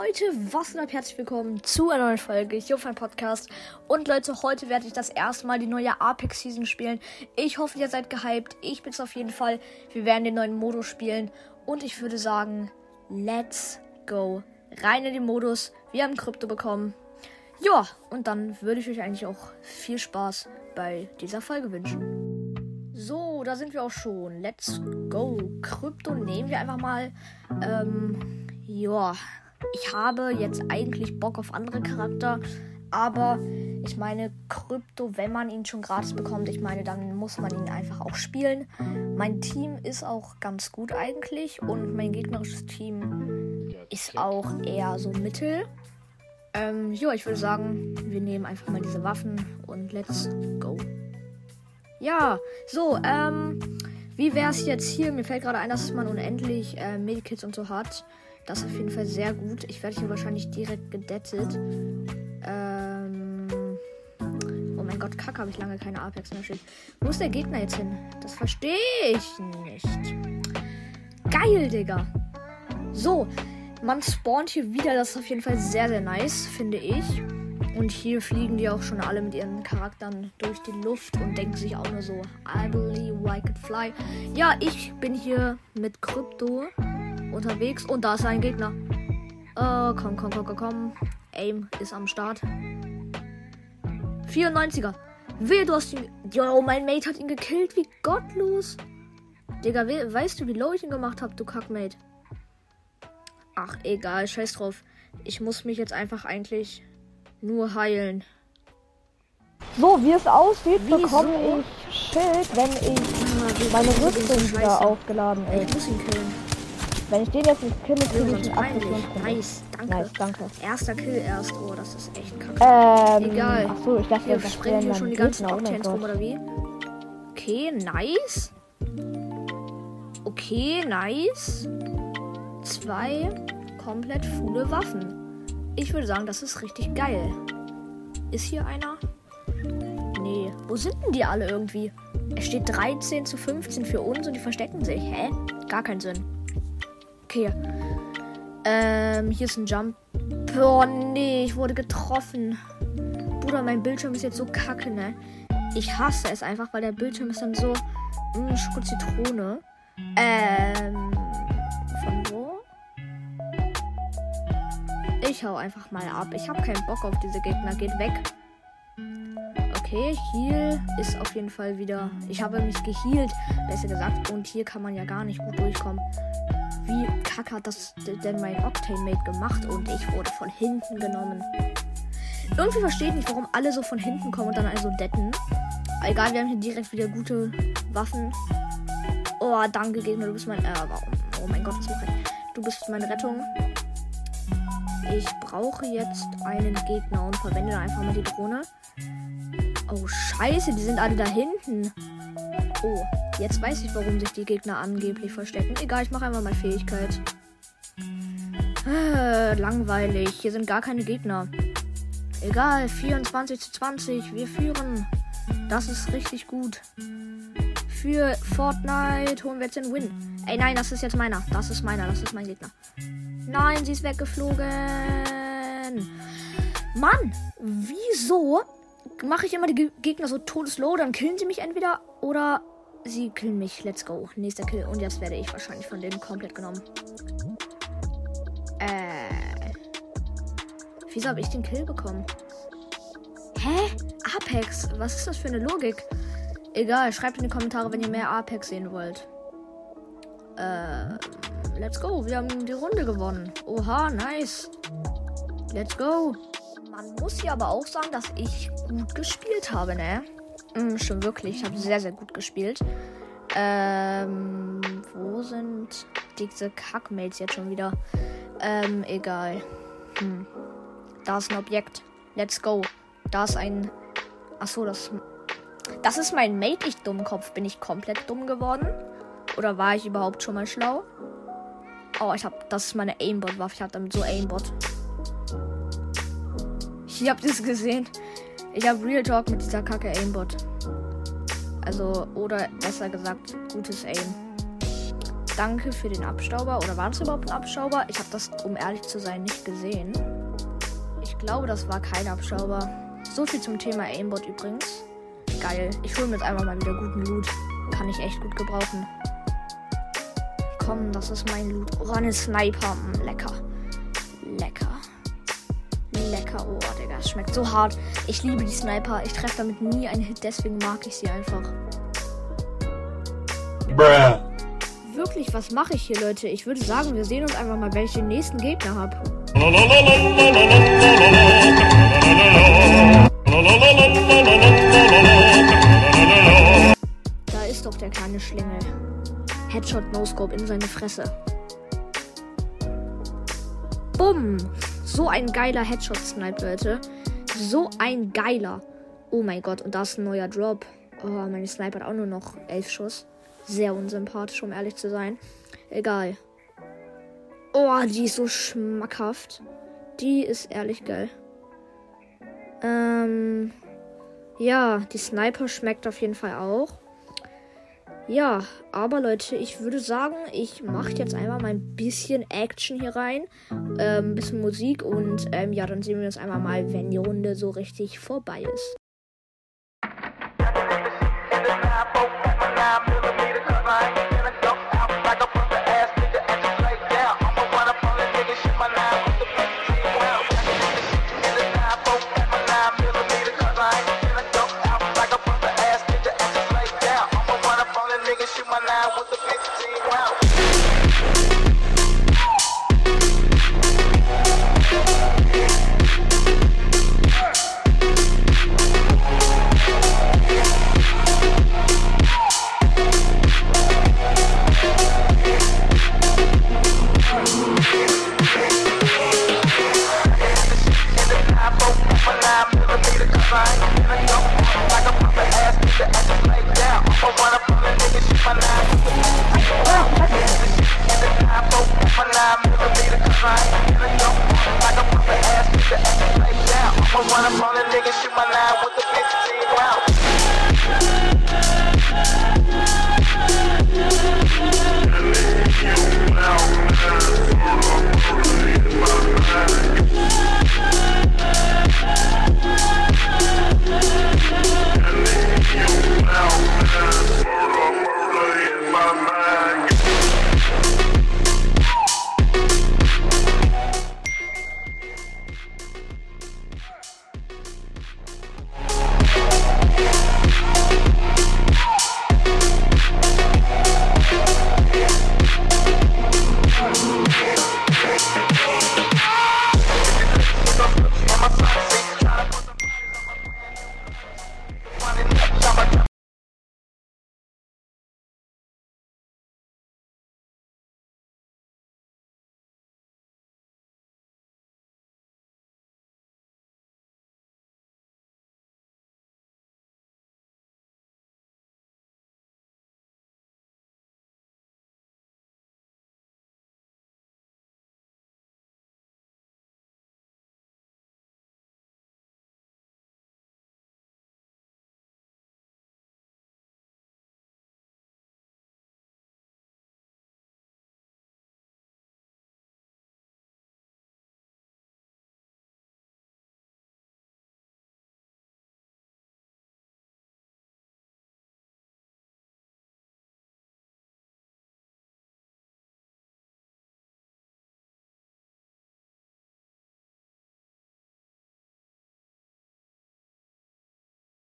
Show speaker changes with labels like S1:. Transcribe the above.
S1: Leute, was und herzlich willkommen zu einer neuen Folge hier auf meinem Podcast. Und Leute, heute werde ich das erste Mal die neue Apex Season spielen. Ich hoffe, ihr seid gehypt. Ich bin's auf jeden Fall. Wir werden den neuen Modus spielen. Und ich würde sagen, let's go. Rein in den Modus. Wir haben Krypto bekommen. Ja, und dann würde ich euch eigentlich auch viel Spaß bei dieser Folge wünschen. So, da sind wir auch schon. Let's go. Krypto nehmen wir einfach mal. Ähm, ja, ich habe jetzt eigentlich Bock auf andere Charakter, aber ich meine, Krypto, wenn man ihn schon gratis bekommt, ich meine, dann muss man ihn einfach auch spielen. Mein Team ist auch ganz gut eigentlich und mein gegnerisches Team ist auch eher so mittel. Ähm, ja, ich würde sagen, wir nehmen einfach mal diese Waffen und let's go. Ja, so, ähm, wie wäre es jetzt hier? Mir fällt gerade ein, dass man unendlich äh, Medikits und so hat. Das ist auf jeden Fall sehr gut. Ich werde hier wahrscheinlich direkt gedettet. Ähm. Oh mein Gott, Kacke, habe ich lange keine Apex mehr steht. Wo ist der Gegner jetzt hin? Das verstehe ich nicht. Geil, Digga. So, man spawnt hier wieder. Das ist auf jeden Fall sehr, sehr nice, finde ich. Und hier fliegen die auch schon alle mit ihren Charakteren durch die Luft und denken sich auch nur so, I believe I could fly. Ja, ich bin hier mit Krypto unterwegs. Und da ist ein Gegner. Oh, komm, komm, komm, komm, komm. Aim ist am Start. 94er. Wehe, du hast ihn. Yo, mein Mate hat ihn gekillt. Wie gottlos. Digga, we weißt du, wie low ich ihn gemacht habe, du Kackmate? Ach, egal, scheiß drauf. Ich muss mich jetzt einfach eigentlich nur heilen.
S2: So, wie es aussieht, Wieso? bekomme ich Schild, wenn ich meine Rüstung wieder aufgeladen ist.
S1: Ich muss ihn killen.
S2: Wenn ich den jetzt nicht kille, kriege ich einen Abschluss.
S1: Nice, danke. Nice, danke. Erster Kill erst. Oh, das ist echt kacke.
S2: Ähm,
S1: Egal.
S2: Ach so, ich dachte,
S1: wir sprengen hier schon die ganzen Octans rum, oder wie? Okay, nice. Okay, nice. Zwei komplett fulle Waffen. Ich würde sagen, das ist richtig geil. Ist hier einer? Nee. Wo sind denn die alle irgendwie? Es steht 13 zu 15 für uns und die verstecken sich. Hä? Gar keinen Sinn. Okay. Ähm, hier ist ein Jump. Oh nee, ich wurde getroffen. Bruder, mein Bildschirm ist jetzt so kacke, ne? Ich hasse es einfach, weil der Bildschirm ist dann so. Mh, hm, Schoko Zitrone. Ähm. Von wo? Ich hau einfach mal ab. Ich habe keinen Bock auf diese Gegner. Geht weg. Okay, hier ist auf jeden Fall wieder. Ich habe mich geheilt, besser gesagt. Und hier kann man ja gar nicht gut durchkommen wie kacke hat das denn mein Octane-Mate gemacht und ich wurde von hinten genommen. Irgendwie verstehe ich nicht, warum alle so von hinten kommen und dann also detten. Egal, wir haben hier direkt wieder gute Waffen. Oh, danke, Gegner, du bist mein. Äh, warum? Oh mein Gott, was mache ich? Du bist meine Rettung. Ich brauche jetzt einen Gegner und verwende einfach mal die Drohne. Oh, scheiße, die sind alle da hinten. Oh, jetzt weiß ich, warum sich die Gegner angeblich verstecken. Egal, ich mache einfach mal Fähigkeit. Äh, langweilig. Hier sind gar keine Gegner. Egal, 24 zu 20. Wir führen. Das ist richtig gut. Für Fortnite holen wir jetzt den Win. Ey, nein, das ist jetzt meiner. Das ist meiner. Das ist mein Gegner. Nein, sie ist weggeflogen. Mann, wieso mache ich immer die Gegner so todeslow, dann killen sie mich entweder oder sie killen mich. Let's go. Nächster Kill. Und jetzt werde ich wahrscheinlich von denen komplett genommen. Äh. Wieso habe ich den Kill bekommen? Hä? Apex? Was ist das für eine Logik? Egal, schreibt in die Kommentare, wenn ihr mehr Apex sehen wollt. Äh, let's go. Wir haben die Runde gewonnen. Oha, nice. Let's go. Man muss hier aber auch sagen, dass ich gut gespielt habe, ne? Mhm, schon wirklich. Ich habe sehr, sehr gut gespielt. Ähm, wo sind diese Kackmates jetzt schon wieder? Ähm, egal. Hm. Da ist ein Objekt. Let's go. Da ist ein. Achso, das. Das ist mein Mate, ich Dummkopf. Bin ich komplett dumm geworden? Oder war ich überhaupt schon mal schlau? Oh, ich hab. Das ist meine Aimbot-Waffe. Ich hab damit so Aimbot. Ich hab das gesehen. Ich hab Real Talk mit dieser Kacke Aimbot. Also, oder besser gesagt, gutes Aim. Danke für den Abstauber. Oder war das überhaupt ein Abstauber? Ich habe das, um ehrlich zu sein, nicht gesehen. Ich glaube, das war kein Abstauber. So viel zum Thema Aimbot übrigens. Geil. Ich hole mir jetzt einfach mal wieder guten Loot. Kann ich echt gut gebrauchen. Komm, das ist mein Loot. Oh, eine Sniper. Lecker. Lecker. Lecker. Oh, Digga, es schmeckt so hart. Ich liebe die Sniper. Ich treffe damit nie einen Hit, deswegen mag ich sie einfach. Bruh. Wirklich, was mache ich hier, Leute? Ich würde sagen, wir sehen uns einfach mal, wenn ich den nächsten Gegner habe. Da ist doch der kleine Schlingel. Headshot No-Scope in seine Fresse. Bumm. So ein geiler Headshot-Snipe, Leute. So ein geiler. Oh mein Gott, und da ist ein neuer Drop. Oh, meine Sniper hat auch nur noch elf Schuss. Sehr unsympathisch, um ehrlich zu sein. Egal. Oh, die ist so schmackhaft. Die ist ehrlich geil. Ähm. Ja, die Sniper schmeckt auf jeden Fall auch. Ja, aber Leute, ich würde sagen, ich mache jetzt einmal mal ein bisschen Action hier rein. Ähm, ein bisschen Musik und ähm, ja, dann sehen wir uns einmal mal, wenn die Runde so richtig vorbei ist.